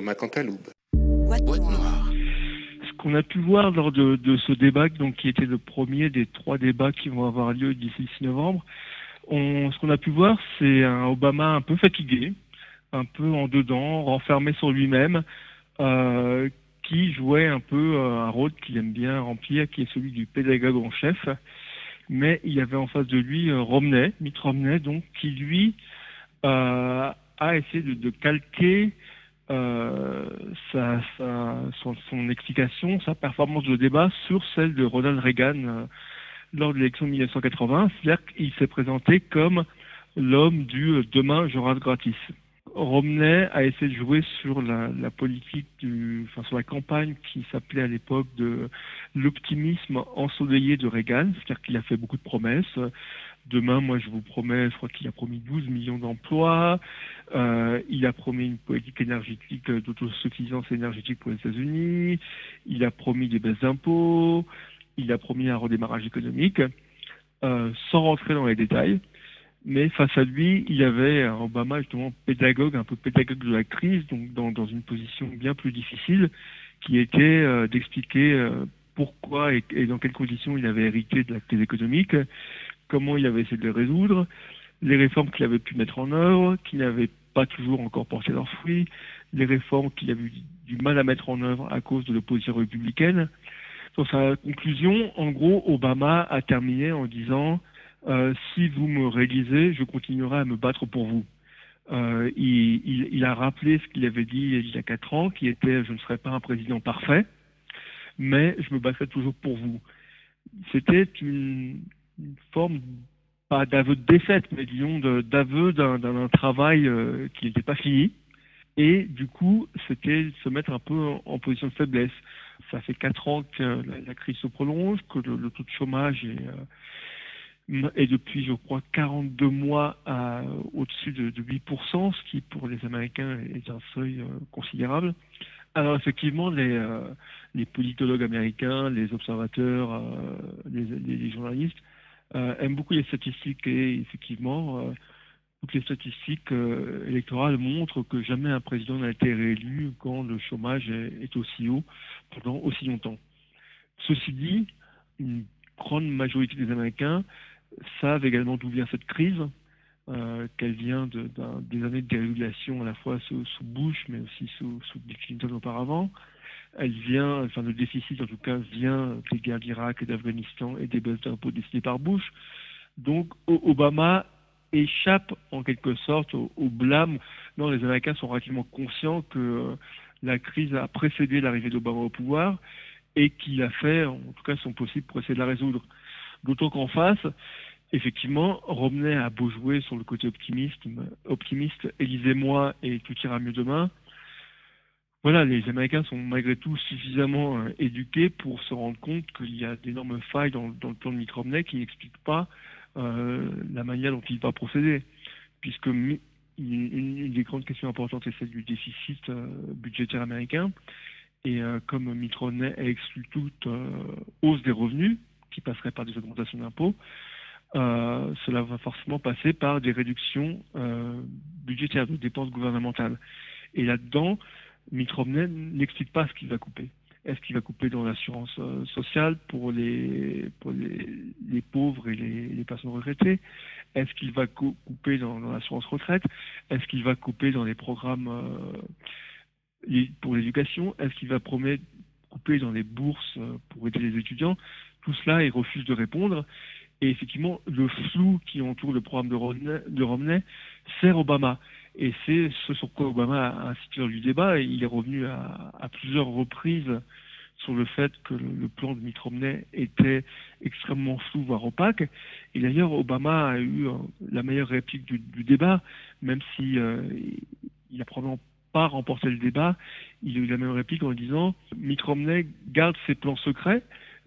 Thomas Cantaloube. Ce qu'on a pu voir lors de, ce débat, donc qui était le premier des trois débats qui vont avoir lieu d'ici le 6 novembre, ce qu'on a pu voir, c'est un Obama un peu fatigué, un peu en dedans, renfermé sur lui-même, euh, qui jouait un peu euh, un rôle qu'il aime bien remplir, qui est celui du pédagogue en chef. Mais il y avait en face de lui euh, Romney, Mitt Romney, donc, qui lui a essayé de, calquer sa, son, explication, sa performance de débat sur celle de Ronald Reagan lors de l'élection de 1980. C'est-à-dire qu'il s'est présenté comme l'homme du demain je rate gratis. Romney a essayé de jouer sur la, politique, du, enfin sur la campagne qui s'appelait à l'époque de l'optimisme ensoleillé de Reagan, c'est-à-dire qu'il a fait beaucoup de promesses. Demain, moi, je vous promets, je crois qu'il a promis 12 millions d'emplois. Euh, il a promis une politique énergétique d'autosuffisance énergétique pour les États-Unis. Il a promis des baisses d'impôts. Il a promis un redémarrage économique. Euh, sans rentrer dans les détails, mais face à lui, il y avait Obama justement pédagogue, un peu pédagogue de la crise, donc dans, dans une position bien plus difficile, qui était euh, d'expliquer euh, pourquoi et, dans quelles conditions il avait hérité de la crise économique, comment il avait essayé de les résoudre, les réformes qu'il avait pu mettre en œuvre, qui n'avaient pas toujours encore porté leurs fruits, les réformes qu'il avait eu du mal à mettre en œuvre à cause de l'opposition républicaine. Dans sa conclusion, en gros, Obama a terminé en disant euh, si vous me réalisez, je continuerai à me battre pour vous. Euh, il, a rappelé ce qu'il avait dit il y a quatre ans, qui était je ne serai pas un président parfait, mais je me battrai toujours pour vous. C'était une, forme, pas d'aveu de défaite, mais d'aveu d'un travail euh, qui n'était pas fini. Et du coup, c'était se mettre un peu en, position de faiblesse. Ça fait quatre ans que la, crise se prolonge, que le, taux de chômage est et depuis, je crois, 42 mois au-dessus de, 8%, ce qui pour les Américains est un seuil euh, considérable. Alors effectivement, les, euh, politologues américains, les observateurs, euh, les, journalistes aiment beaucoup les statistiques et effectivement, toutes les statistiques électorales montrent que jamais un président n'a été réélu quand le chômage est, aussi haut pendant aussi longtemps. Ceci dit, une grande majorité des Américains savent également d'où vient cette crise, euh, qu'elle vient de, des années de dérégulation à la fois sous, Bush, mais aussi sous, sous Clinton auparavant. Elle vient, enfin le déficit en tout cas vient des guerres d'Irak et d'Afghanistan et des baisses d'impôts décidées par Bush. Donc Obama échappe en quelque sorte au, blâme. Non, les Américains sont relativement conscients que euh, la crise a précédé l'arrivée d'Obama au pouvoir et qu'il a fait, en tout cas son possible pour essayer de la résoudre. D'autant qu'en face, effectivement, Romney a beau jouer sur le côté optimiste, optimiste, élisez-moi et tout ira mieux demain. Voilà, les Américains sont malgré tout suffisamment euh, éduqués pour se rendre compte qu'il y a d'énormes failles dans, le plan de Mitt Romney qui n'expliquent pas euh, la manière dont il va procéder. Puisque une, des grandes questions importantes est celle du déficit euh, budgétaire américain. Et comme Mitt Romney exclut toute hausse des revenus, qui passerait par des augmentations d'impôts, cela va forcément passer par des réductions budgétaires, de dépenses gouvernementales. Et là-dedans, Mitt Romney n'explique pas ce qu'il va couper. Est-ce qu'il va couper dans l'assurance euh, sociale pour les, pauvres et les, personnes retraitées? Est-ce qu'il va couper dans, l'assurance retraite? Est-ce qu'il va couper dans les programmes euh, pour l'éducation? Est-ce qu'il va promettre couper dans les bourses pour aider les étudiants? Tout cela, il refuse de répondre. Et effectivement, le flou qui entoure le programme de Romney, sert Obama. Et c'est ce sur quoi Obama a incité du débat. Et il est revenu à, plusieurs reprises sur le fait que le, plan de Mitt était extrêmement flou, voire opaque. Et d'ailleurs, Obama a eu euh, la meilleure réplique du, débat, même si euh, il n'a probablement pas remporté le débat. Il a eu la même réplique en disant Mitt Romney garde ses plans secrets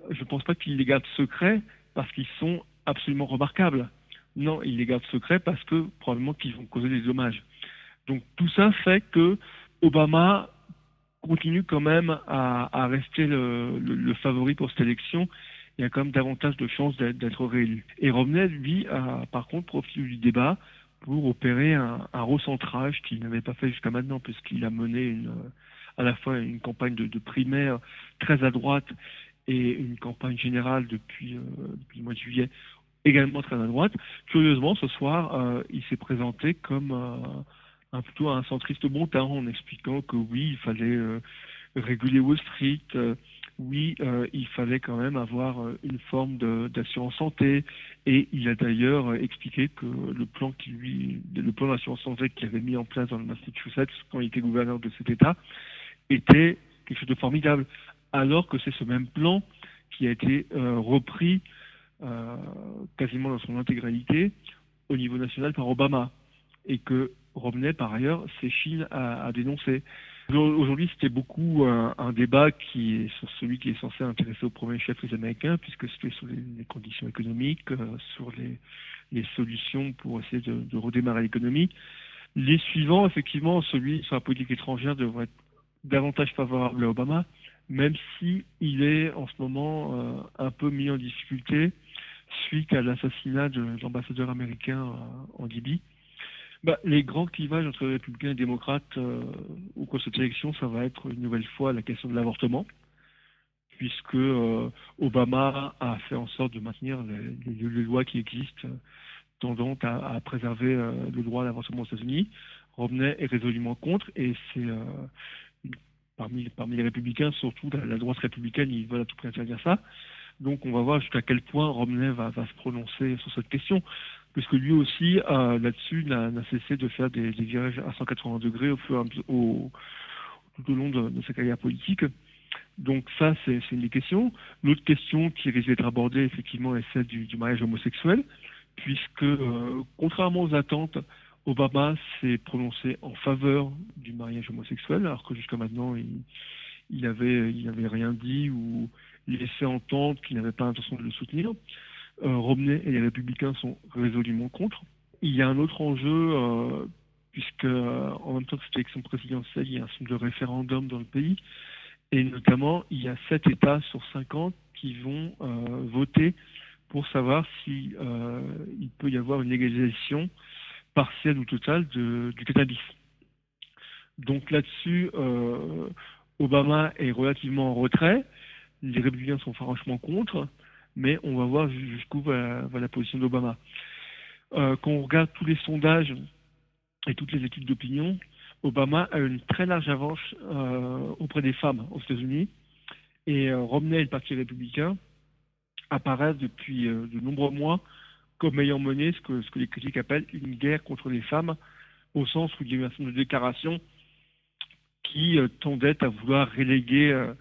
je ne pense pas qu'il les garde secrets parce qu'ils sont absolument remarquables. Non, il les garde secrets parce que probablement qu'ils vont causer des dommages. Donc tout ça fait que Obama continue quand même à, rester le, favori pour cette élection. Il y a quand même davantage de chances d'être réélu. Et Romney, lui, a par contre profité du débat pour opérer un, recentrage qu'il n'avait pas fait jusqu'à maintenant, puisqu'il a mené une, à la fois une campagne de, primaire très à droite et une campagne générale depuis, depuis le mois de juillet également très à droite. Curieusement, ce soir, euh, il s'est présenté comme euh, plutôt un centriste temps en expliquant que oui, il fallait euh, réguler Wall Street, oui, il fallait quand même avoir une forme d'assurance santé, et il a d'ailleurs expliqué que le plan qui lui, le plan d'assurance santé qu'il avait mis en place dans le Massachusetts quand il était gouverneur de cet État était quelque chose de formidable, alors que c'est ce même plan qui a été repris euh, quasiment dans son intégralité au niveau national par Obama. Et que Romney, par ailleurs, s'échine à, à dénoncer. Aujourd'hui, c'était beaucoup un, débat qui est sur celui qui est censé intéresser au premier chef les Américains, puisque c'était sur les, conditions économiques, euh, sur les, solutions pour essayer de, de redémarrer l'économie. Les suivants, effectivement, celui sur la politique étrangère devrait être davantage favorable à Obama, même si il est en ce moment euh, un peu mis en difficulté suite à l'assassinat de l'ambassadeur américain euh, en Libye. Bah, les grands clivages entre républicains et démocrates euh, au cours de cette élection, ça va être une nouvelle fois la question de l'avortement, puisque Obama a fait en sorte de maintenir les, lois qui existent tendant à, préserver le droit à l'avortement aux États-Unis. Romney est résolument contre et c'est parmi, parmi les républicains, surtout la, droite républicaine, ils veulent à tout prix interdire ça. Donc on va voir jusqu'à quel point Romney va, va, se prononcer sur cette question, puisque lui aussi, euh, là-dessus, n'a cessé de faire des, virages à 180 degrés au, au, tout au long de, sa carrière politique. Donc ça, c'est une des questions. L'autre question qui risque d'être abordée, effectivement, est celle du, mariage homosexuel, puisque, euh, contrairement aux attentes, Obama s'est prononcé en faveur du mariage homosexuel, alors que jusqu'à maintenant, il, il il avait rien dit ou laissé entendre qu'il n'avait pas l'intention de le soutenir. Euh, Romney et les républicains sont résolument contre. Il y a un autre enjeu, euh, puisque euh, en même temps que cette élection présidentielle, il y a un certain de référendum dans le pays, et notamment, il y a sept États sur 50 qui vont voter pour savoir si peut y avoir une légalisation partielle ou totale du cannabis. Donc là-dessus, Obama est relativement en retrait. Les républicains sont franchement contre, mais on va voir jusqu'où va, la position d'Obama. Euh, quand on regarde tous les sondages et toutes les études d'opinion, Obama a une très large avance euh, auprès des femmes aux États-Unis. Et euh, Romney et le Parti républicain apparaissent depuis de nombreux mois comme ayant mené ce que, ce que les critiques appellent une guerre contre les femmes, au sens où il y a eu un certain nombre de déclarations qui tendaient à vouloir reléguer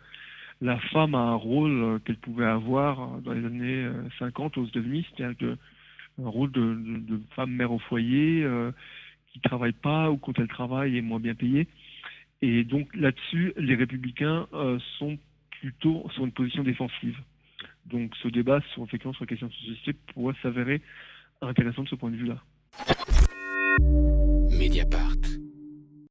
la femme à un rôle euh, qu'elle pouvait avoir dans les années 50 aux États-Unis, c'est-à-dire un rôle de, femme mère au foyer qui ne travaille pas ou quand elle travaille est moins bien payée. Et donc là-dessus, les républicains sont plutôt sur une position défensive. Donc ce débat sur, effectivement, sur la question de société pourrait s'avérer intéressant de ce point de vue-là.